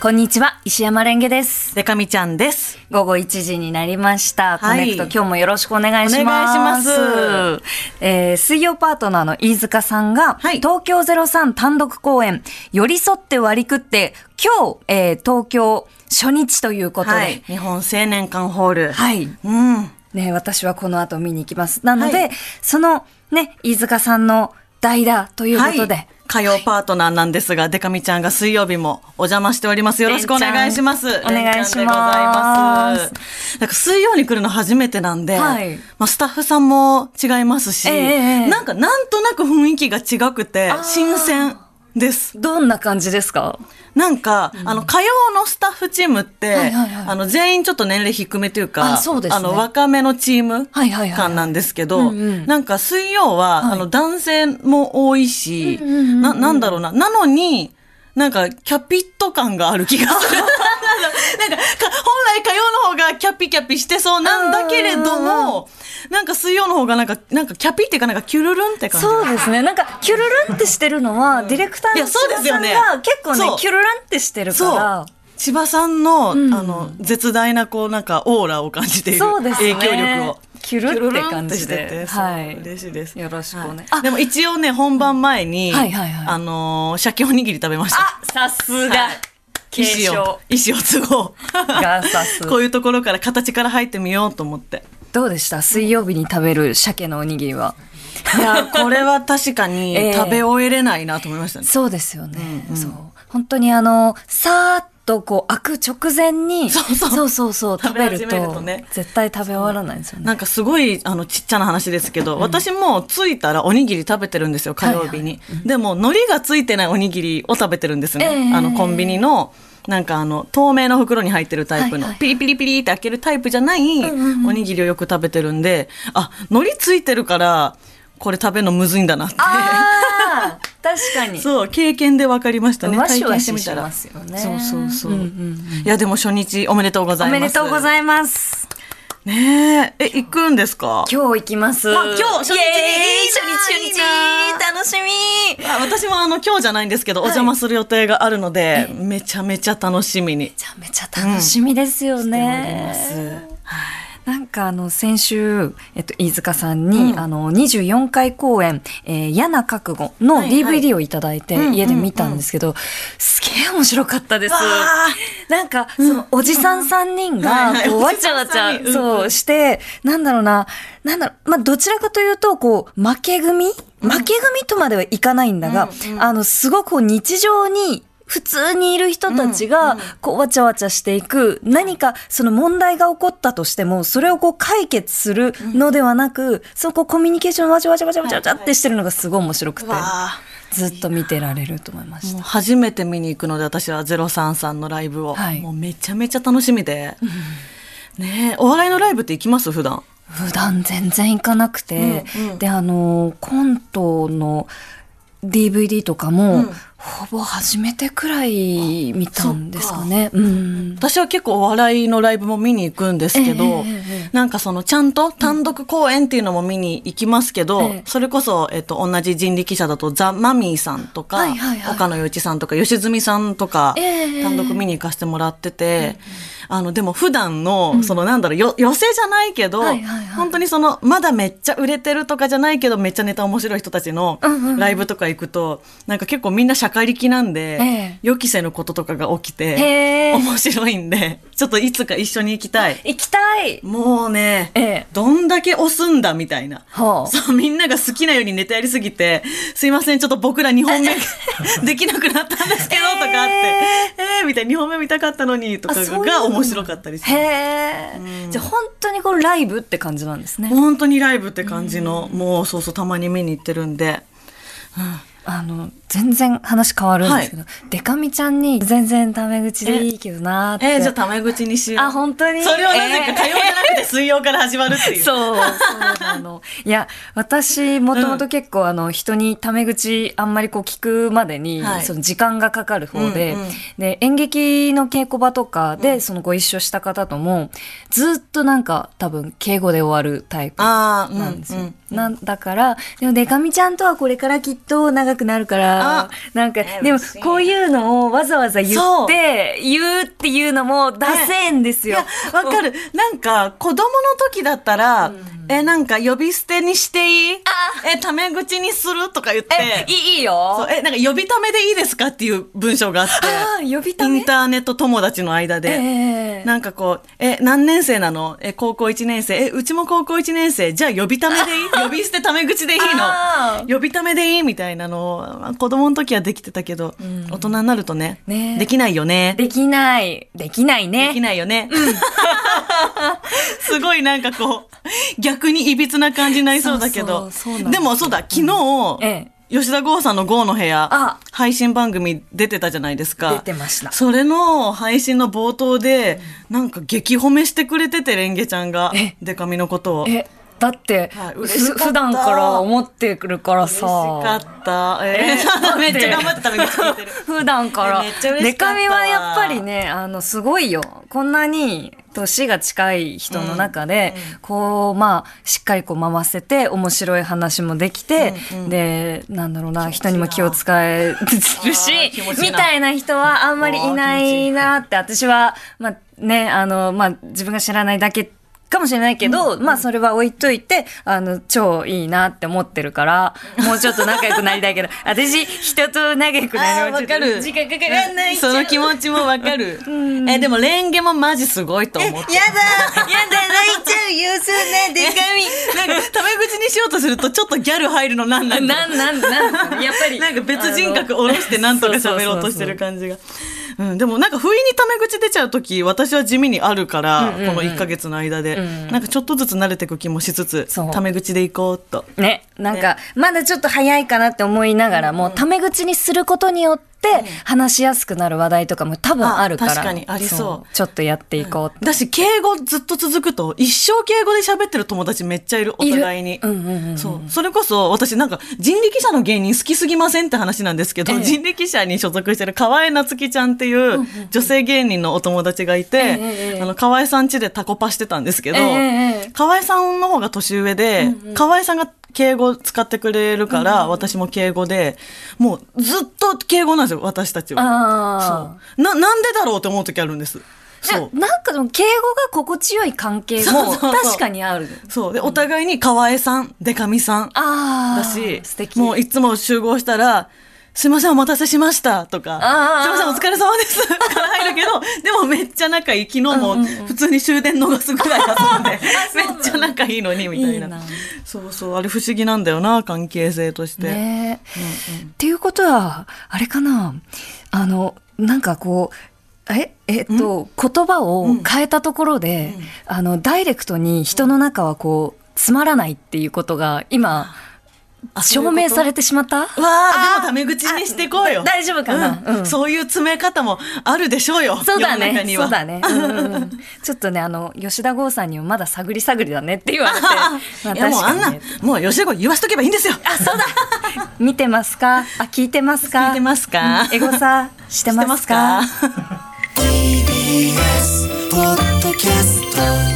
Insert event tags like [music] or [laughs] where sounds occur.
こんにちは、石山レンゲです。でかみちゃんです。午後1時になりました。コはいネクト、今日もよろしくお願いします。お願いしますえー水曜パートナーの飯塚さんが、はい東京03単独公演、寄り添って割り食って、今日、えー東京初日ということで、はい。日本青年館ホール。はい。うん。ね、私はこの後見に行きます。なので、はいそのね、飯塚さんの代打ということで、はい火曜パートナーなんですが、でかみちゃんが水曜日もお邪魔しております。よろしくお願いします。お願いします。なんか水曜に来るの初めてなんで、はいまあスタッフさんも違いますし、ええええなんかなんとなく雰囲気が違くてー、新鮮です。どんな感じですか？なんか、あの、火曜のスタッフチームって、はいはいはい。あの、全員ちょっと年齢低めというか、あそうですね。の、若めのチーム感なんですけど、うんうん。なんか水曜は、はい。あの、男性も多いし、うんうんうんうんな、なんだろうな、なのに、なんか、キャピッと感がある気がする。[laughs] なんか、か本来火曜の方がキャピキャピしてそうなんだけれども、なんか水曜の方がなんか、なんかキャピっていうかなんかキュルルンって感じ。そうですね。なんか、キュルルンってしてるのは、ディレクターのいやそうですよね千葉さんが結構ね、キュルルンってしてるそうから。。千葉さんの、んあの、絶大な、こう、なんか、オーラを感じている。そうですね影響力を。キュルって感じではい嬉しいです。よろしくお願いはあでも一応ね、本番前に、あのー、鮭おにぎり食べました。あ、さすがはい。継意思を承、意思を継ごう。こういうところから、形から入ってみようと思って。どうでした？水曜日に食べる鮭のおにぎりは。いや、これは確かに [laughs] ええ食べ終えれないなと思いましたね。そうですよね。うんうんそう。本当にあの、さーっとこう、開く直前に、そうそう。そう食べるととね。絶対食べ終わらないんですよね。なんかすごいあのちっちゃな話ですけど、私も着いたらおにぎり食べてるんですよ火曜日に、でも海苔がついてないおにぎりを食べてるんですね、ええあのコンビニのなんかあの透明の袋に入ってるタイプの、はいはいピリピリピリって開けるタイプじゃないおにぎりをよく食べてるんで、あ海苔ついてるからこれ食べるのむずいんだなって確かに。そう経験で分かりましたねわし体わしし験してみたらますよね。そうそうそう、んんうんいやでも初日おめでとうございますおめでとうごいざいます。ねええ行くんですか？今日行きます。あ今日初日初日初日楽しみ。あ私もあの今日じゃないんですけど、お邪魔する予定があるので、めちゃめちゃ楽しみにめちゃめちゃ楽しみですよね。ます。なんかあの先週、えっと、飯塚さんに、うん。あの24回公演「えー嫌な覚悟」の DVD をいただいてうん家で見たんですけど、すげえ面白かったです。わ。なんかそのおじさん3人がこうわちゃわちゃおじさんそうしてなんだろうななんだろうまあどちらかというとこう負け組？負け組とまではいかないんだが、うんうんあのすごく日常に普通にいる人たちうんがうん。こうわちゃわちゃしていく。何かその問題が起こったとしてもそれをこう解決するのではなく、そこコミュニケーションわちゃわちゃわちゃわちゃわちゃってしてるのがすごい面白くて、ずっと見てられると思いました。初めて見に行くので私は033のライブを、はい。もうめちゃめちゃ楽しみで、ねえお笑いのライブって行きます？普段。普段全然行かなくて、うんうん。であのコントの DVD とかも、うんほぼ初めてくらい見たんですかね。うん。私は結構お笑いのライブも見に行くんですけど、ええええなんかそのちゃんと単独公演っていうのも見に行きますけど、ええ。それこそ、えっと、同じ人力車だとザ・マミーさんとか、はいはいはい。岡野陽一さんとか吉住さんとか、ええ単独見に行かせてもらってて、あのでも普段の、そのなんだろうよ寄せじゃないけど、はいはいはい。本当にそのまだめっちゃ売れてるとかじゃないけどめっちゃネタ面白い人たちのうんうんうん。ライブとか行くと、なんか結構みんな社会力なんで、ええ予期せぬこととかが起きて、面白いんで、ちょっといつか一緒に行きたい。行きたいもうね、ええどんだけ押すんだみたいな。はあそう、みんなが好きなようにネタやりすぎて、すいません、ちょっと僕ら2本目 [laughs] できなくなったんですけど、とかあって、えー、みたいな2本目見たかったのに、とかが面白かったりする。へえ、じゃあ本当にこれライブって感じなんですね。本当にライブって感じの、もうそうそう、たまに見に行ってるんで。あの全然話変わるんですけど、デカミちゃんに全然タメ口でいいけどなーって。えー、じゃあタメ口にしよう。あ本当に？それをなぜか火曜じゃなくて水曜から始まるっていう。[laughs] そう、そうなの。いや、私、もともと結構、あの、人にタメ口あんまりこう聞くまでに、はいその時間がかかる方で、うんうんで、演劇の稽古場とかで、そのご一緒した方とも、ずっとなんか多分、敬語で終わるタイプなんですよ。うんなんだから、でもデカミちゃんとはこれからきっと長くなるからあ、なんかね、でもこういうのをわざわざ言って、言うっていうのもダセーんですよ。わかる。なんか、子供の時だったら、え、なんか呼び捨てにしていい？え、タメ口にするとか言って。え、いいよ。え、なんか呼びためでいいですかっていう文章があって。ああ、呼びため？インターネット友達の間で。ええなんかこう、え、何年生なの？え、高校1年生？え、うちも高校1年生？じゃあ呼びためでいい？[laughs] 呼び捨てタメ口でいいあの呼びためでいいみたいなのを、まあ子供の時はできてたけど、大人になるとねねできないよね。できない。できないね。できないよね。[laughs] すごいなんかこう、逆にいびつな感じになりそうだけど。そうそうでもそうだ、昨日、ええ吉田剛さんの剛の部屋あ、配信番組出てたじゃないですか。出てましたそれの配信の冒頭で、なんか激褒めしてくれてて、レンゲちゃんがえ、デカミのことを。え、だって、はい普段から思ってくるからさ。嬉しかった。えー [laughs] めっちゃ頑張ってためっちゃ聞いてる。普段から。めっちゃ嬉デしかったわカミはやっぱりね、あの、すごいよ。こんなに年が近い人の中で、こう、まあ、しっかりこう回せて、面白い話もできて、で、なんだろうな、人にも気を使えるしみたいな人はあんまりいないなって、私は、まあね、あの、まあ、自分が知らないだけかもしれないけど、まあそれは置いといて、あの、超いいなって思ってるから、もうちょっと仲良くなりたいけど、[laughs] 私、人と仲良くなるわかる。時間かかんないその気持ちもわかる。え、でもレンゲもマジすごいと思って。やだやだ泣いちゃうよ、そんなでか [laughs] なんか、タメ口にしようとすると、ちょっとギャル入るのなんなんなん、なん、なん、やっぱり。なんか別人格下ろしてなんとか喋ろうとしてる感じが。うん、でもなんか不意にタメ口出ちゃう時私は地味にあるから、この1ヶ月の間で、なんかちょっとずつ慣れていく気もしつつタメ口でいこうと。ね、なんか、まだちょっと早いかなって思いながらも、タメ口にすることによって、話しやすくなる話題とかも多分あるから。あ確かにありそう。ちょっとやっていこうって。だし敬語ずっと続くと一生敬語で喋ってる友達めっちゃいるお互いに。うんうんうんうんそう。それこそ私なんか人力車の芸人好きすぎませんって話なんですけど、ええ。人力車に所属してる河合夏樹ちゃんっていう女性芸人のお友達がいて、あの河合さん家でタコパしてたんですけど、河合さんの方が年上で、河合さんが敬語使ってくれるから、私も敬語でもうずっと敬語なんですよ私たちは。あそうななんでだろうって思う時あるんです。あ。そうななんかでも、敬語が心地よい関係も確かにある。そう。で、お互いに河合さん、デカミさんああ。だし素、敵。もういつも集合したら、すいません、お待たせしましたとか、すいません、お疲れ様です [laughs] から入るけど、でもめっちゃ仲いい。昨日も普通に終電逃すぐらいだったんで、[laughs] めっちゃ仲いいのに、みたいな。いいな。そうそう、あれ不思議なんだよな、関係性として。っていうことは、あれかな、あの、なんかこう、え、えっと、言葉を変えたところで、あの、ダイレクトに人の中はこう、つまらないっていうことが、今、ういうこと証明されてしまった？わあ、でもタメ口にしていこうよ。あ大丈夫かな？うん。うん。そういう詰め方もあるでしょうよ。そうだね。そうだね。うん。うんうん。ちょっとね、あの、吉田剛さんにもまだ探り探りだねって言われて。[laughs] まあいやもうあんなもう吉田子言わしとけばいいんですよ。あ、そうだ見てますか？あ、聞いてますか？聞いてますか？うん。エゴサしてますか？してますか？TBS ポッドキャスト